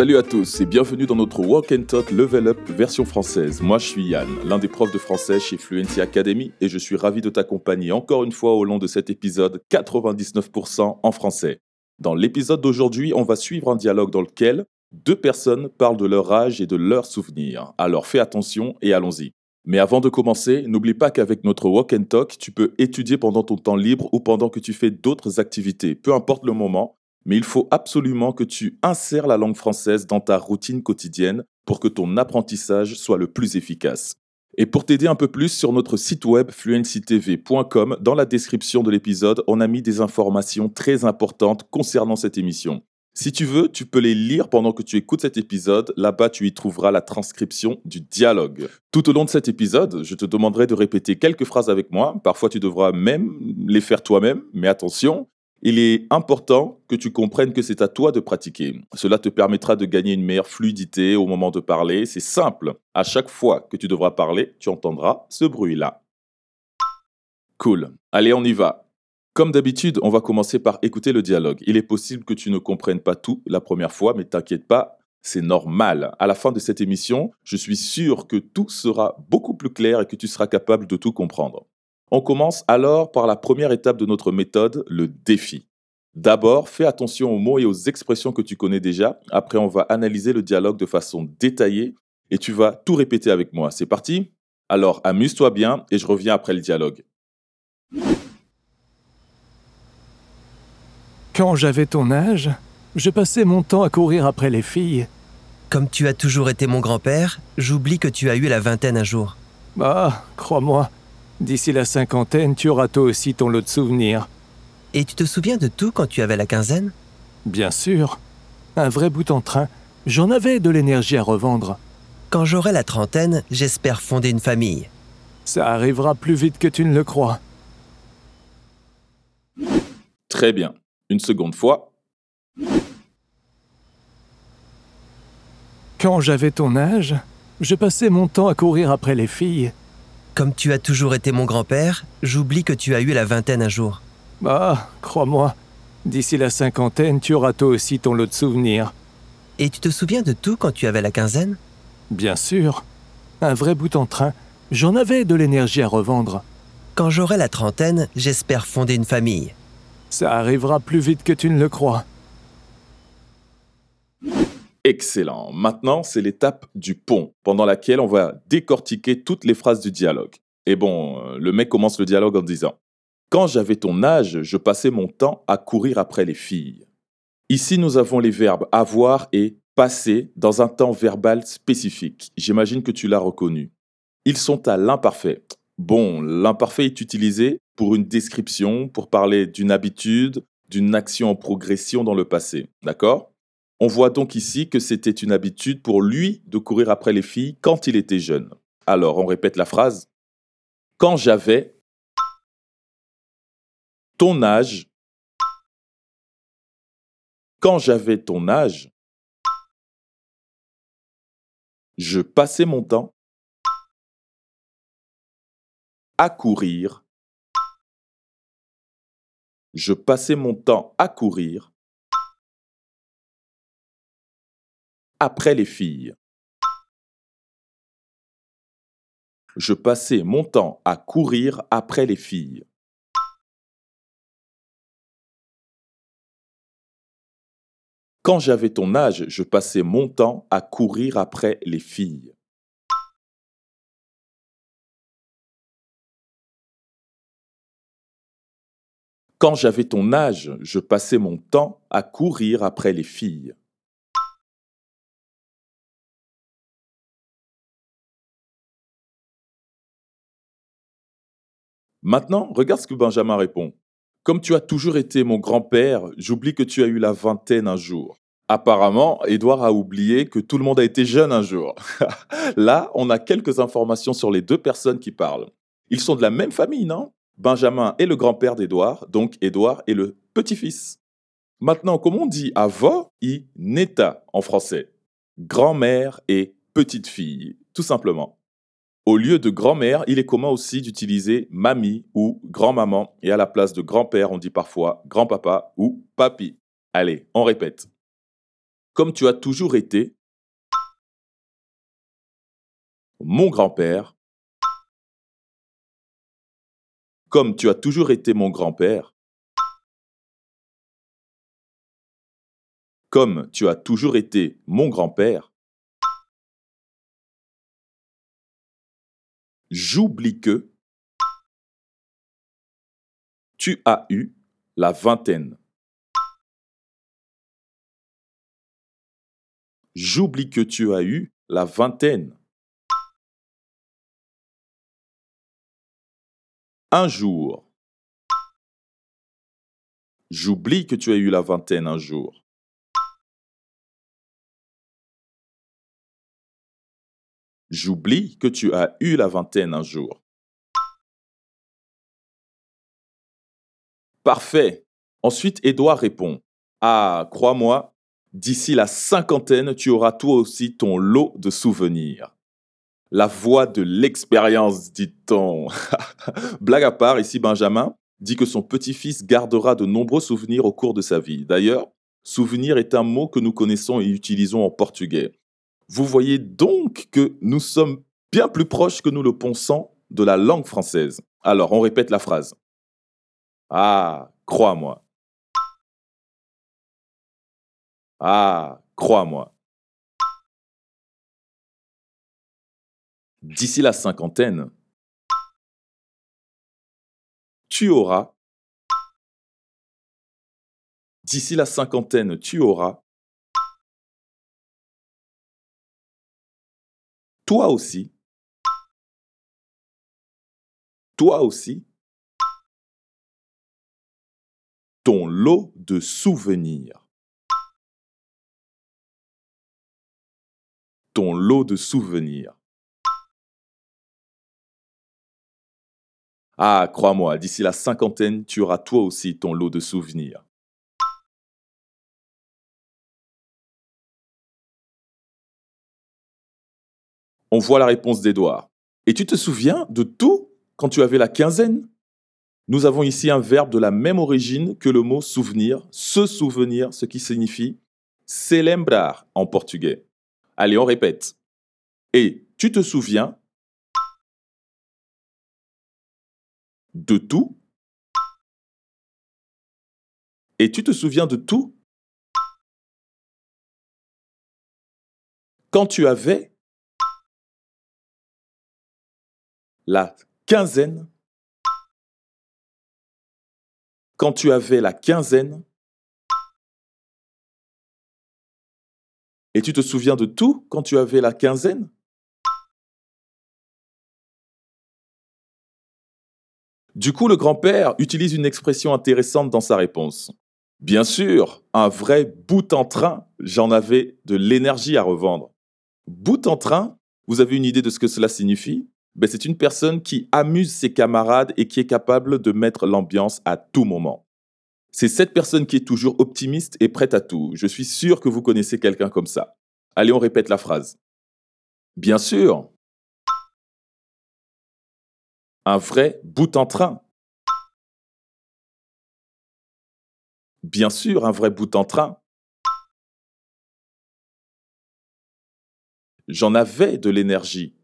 Salut à tous et bienvenue dans notre Walk and Talk Level Up version française. Moi je suis Yann, l'un des profs de français chez Fluency Academy et je suis ravi de t'accompagner encore une fois au long de cet épisode 99% en français. Dans l'épisode d'aujourd'hui, on va suivre un dialogue dans lequel deux personnes parlent de leur âge et de leurs souvenirs. Alors fais attention et allons-y. Mais avant de commencer, n'oublie pas qu'avec notre Walk and Talk, tu peux étudier pendant ton temps libre ou pendant que tu fais d'autres activités, peu importe le moment mais il faut absolument que tu insères la langue française dans ta routine quotidienne pour que ton apprentissage soit le plus efficace. Et pour t'aider un peu plus sur notre site web fluencytv.com, dans la description de l'épisode, on a mis des informations très importantes concernant cette émission. Si tu veux, tu peux les lire pendant que tu écoutes cet épisode. Là-bas, tu y trouveras la transcription du dialogue. Tout au long de cet épisode, je te demanderai de répéter quelques phrases avec moi. Parfois, tu devras même les faire toi-même, mais attention, il est important que tu comprennes que c'est à toi de pratiquer. Cela te permettra de gagner une meilleure fluidité au moment de parler. C'est simple. À chaque fois que tu devras parler, tu entendras ce bruit-là. Cool. Allez, on y va. Comme d'habitude, on va commencer par écouter le dialogue. Il est possible que tu ne comprennes pas tout la première fois, mais t'inquiète pas, c'est normal. À la fin de cette émission, je suis sûr que tout sera beaucoup plus clair et que tu seras capable de tout comprendre. On commence alors par la première étape de notre méthode, le défi. D'abord, fais attention aux mots et aux expressions que tu connais déjà. Après, on va analyser le dialogue de façon détaillée et tu vas tout répéter avec moi. C'est parti? Alors, amuse-toi bien et je reviens après le dialogue. Quand j'avais ton âge, je passais mon temps à courir après les filles. Comme tu as toujours été mon grand-père, j'oublie que tu as eu la vingtaine un jour. Ah, crois-moi, D'ici la cinquantaine, tu auras toi aussi ton lot de souvenirs. Et tu te souviens de tout quand tu avais la quinzaine? Bien sûr. Un vrai bout en train. J'en avais de l'énergie à revendre. Quand j'aurai la trentaine, j'espère fonder une famille. Ça arrivera plus vite que tu ne le crois. Très bien. Une seconde fois. Quand j'avais ton âge, je passais mon temps à courir après les filles. Comme tu as toujours été mon grand-père, j'oublie que tu as eu la vingtaine un jour. Ah, crois-moi, d'ici la cinquantaine, tu auras toi aussi ton lot de souvenirs. Et tu te souviens de tout quand tu avais la quinzaine? Bien sûr. Un vrai bout en train. J'en avais de l'énergie à revendre. Quand j'aurai la trentaine, j'espère fonder une famille. Ça arrivera plus vite que tu ne le crois. Excellent. Maintenant, c'est l'étape du pont, pendant laquelle on va décortiquer toutes les phrases du dialogue. Et bon, euh, le mec commence le dialogue en disant Quand j'avais ton âge, je passais mon temps à courir après les filles. Ici, nous avons les verbes avoir et passer dans un temps verbal spécifique. J'imagine que tu l'as reconnu. Ils sont à l'imparfait. Bon, l'imparfait est utilisé pour une description, pour parler d'une habitude, d'une action en progression dans le passé. D'accord? On voit donc ici que c'était une habitude pour lui de courir après les filles quand il était jeune. Alors, on répète la phrase. Quand j'avais ton âge, quand j'avais ton âge, je passais mon temps à courir. Je passais mon temps à courir après les filles. Je passais mon temps à courir après les filles. Quand j'avais ton âge, je passais mon temps à courir après les filles. Quand j'avais ton âge, je passais mon temps à courir après les filles. Maintenant, regarde ce que Benjamin répond. Comme tu as toujours été mon grand-père, j'oublie que tu as eu la vingtaine un jour. Apparemment, Édouard a oublié que tout le monde a été jeune un jour. Là, on a quelques informations sur les deux personnes qui parlent. Ils sont de la même famille, non? Benjamin est le grand-père d'Édouard, donc Édouard est le petit-fils. Maintenant, comment on dit avo i neta en français Grand-mère et petite-fille, tout simplement. Au lieu de grand-mère, il est commun aussi d'utiliser mamie ou grand-maman. Et à la place de grand-père, on dit parfois grand-papa ou papi. Allez, on répète. Comme tu as toujours été mon grand-père, comme tu as toujours été mon grand-père, comme tu as toujours été mon grand-père, j'oublie que tu as eu la vingtaine. J'oublie que tu as eu la vingtaine. Un jour. J'oublie que tu as eu la vingtaine un jour. J'oublie que tu as eu la vingtaine un jour. Parfait. Ensuite, Édouard répond Ah, crois-moi, d'ici la cinquantaine, tu auras toi aussi ton lot de souvenirs. La voix de l'expérience, dit-on. Blague à part, ici Benjamin dit que son petit-fils gardera de nombreux souvenirs au cours de sa vie. D'ailleurs, souvenir est un mot que nous connaissons et utilisons en portugais. Vous voyez donc que nous sommes bien plus proches que nous le pensons de la langue française. Alors, on répète la phrase. Ah, crois-moi. Ah, crois-moi. D'ici la cinquantaine, tu auras. D'ici la cinquantaine, tu auras. Toi aussi. Toi aussi. ton lot de souvenirs. Ton lot de souvenirs. Ah, crois-moi, d'ici la cinquantaine, tu auras toi aussi ton lot de souvenirs. On voit la réponse d'Edouard. Et tu te souviens de tout quand tu avais la quinzaine? Nous avons ici un verbe de la même origine que le mot souvenir, se souvenir, ce qui signifie celebrar en portugais. Allez, on répète. Et tu te souviens de tout. Et tu te souviens de tout? Quand tu avais la quinzaine. Quand tu avais la quinzaine, et tu te souviens de tout quand tu avais la quinzaine? Du coup, le grand-père utilise une expression intéressante dans sa réponse. Bien sûr, un vrai bout en train, j'en avais de l'énergie à revendre. Bout en train, vous avez une idée de ce que cela signifie? Ben, c'est une personne qui amuse ses camarades et qui est capable de mettre l'ambiance à tout moment. C'est cette personne qui est toujours optimiste et prête à tout. Je suis sûr que vous connaissez quelqu'un comme ça. Allez, on répète la phrase. Bien sûr. Un vrai bout en train. Bien sûr, un vrai bout en train. J'en avais de l'énergie.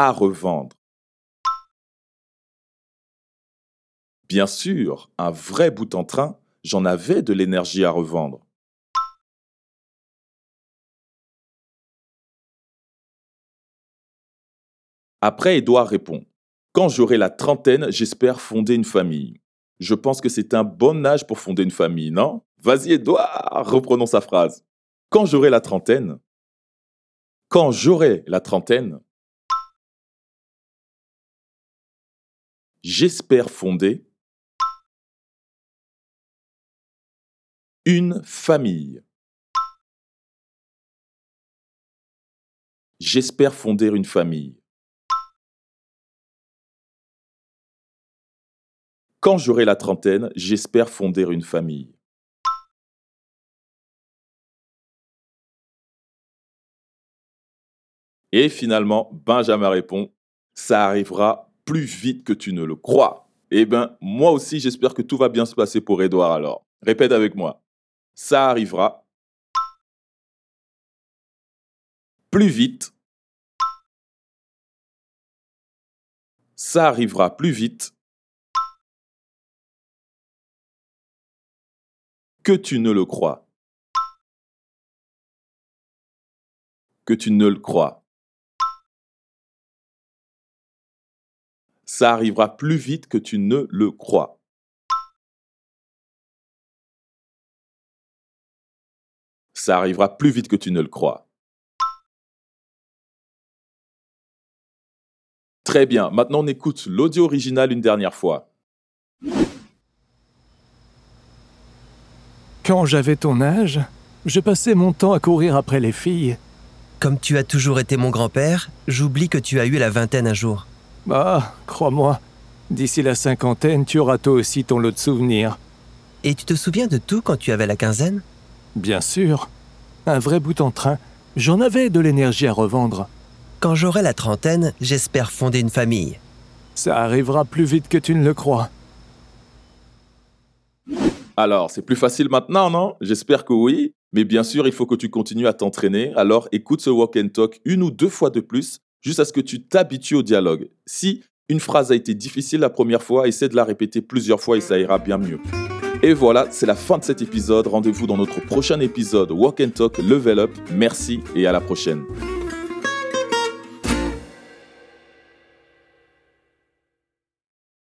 à revendre. Bien sûr, un vrai bout en train, j'en avais de l'énergie à revendre. Après, Édouard répond Quand j'aurai la trentaine, j'espère fonder une famille. Je pense que c'est un bon âge pour fonder une famille, non? Vas-y, Édouard Reprenons sa phrase. Quand j'aurai la trentaine, quand j'aurai la trentaine, j'espère fonder une famille. J'espère fonder une famille. Quand j'aurai la trentaine, j'espère fonder une famille. Et finalement, Benjamin répond, ça arrivera plus vite que tu ne le crois. Eh ben, moi aussi, j'espère que tout va bien se passer pour Edouard alors. Répète avec moi. Ça arrivera plus vite. Ça arrivera plus vite que tu ne le crois. Que tu ne le crois. Ça arrivera plus vite que tu ne le crois. Ça arrivera plus vite que tu ne le crois. Très bien, maintenant on écoute l'audio original une dernière fois. Quand j'avais ton âge, je passais mon temps à courir après les filles. Comme tu as toujours été mon grand-père, j'oublie que tu as eu la vingtaine un jour. Ah, crois-moi, d'ici la cinquantaine, tu auras toi aussi ton lot de souvenirs. Et tu te souviens de tout quand tu avais la quinzaine? Bien sûr. Un vrai bout en train. J'en avais de l'énergie à revendre. Quand j'aurai la trentaine, j'espère fonder une famille. Ça arrivera plus vite que tu ne le crois. Alors, c'est plus facile maintenant, non? J'espère que oui. Mais bien sûr, il faut que tu continues à t'entraîner. Alors, écoute ce walk and talk une ou deux fois de plus, juste à ce que tu t'habitues au dialogue. Si une phrase a été difficile la première fois, essaie de la répéter plusieurs fois et ça ira bien mieux. Et voilà, c'est la fin de cet épisode. Rendez-vous dans notre prochain épisode Walk and Talk Level Up. Merci et à la prochaine.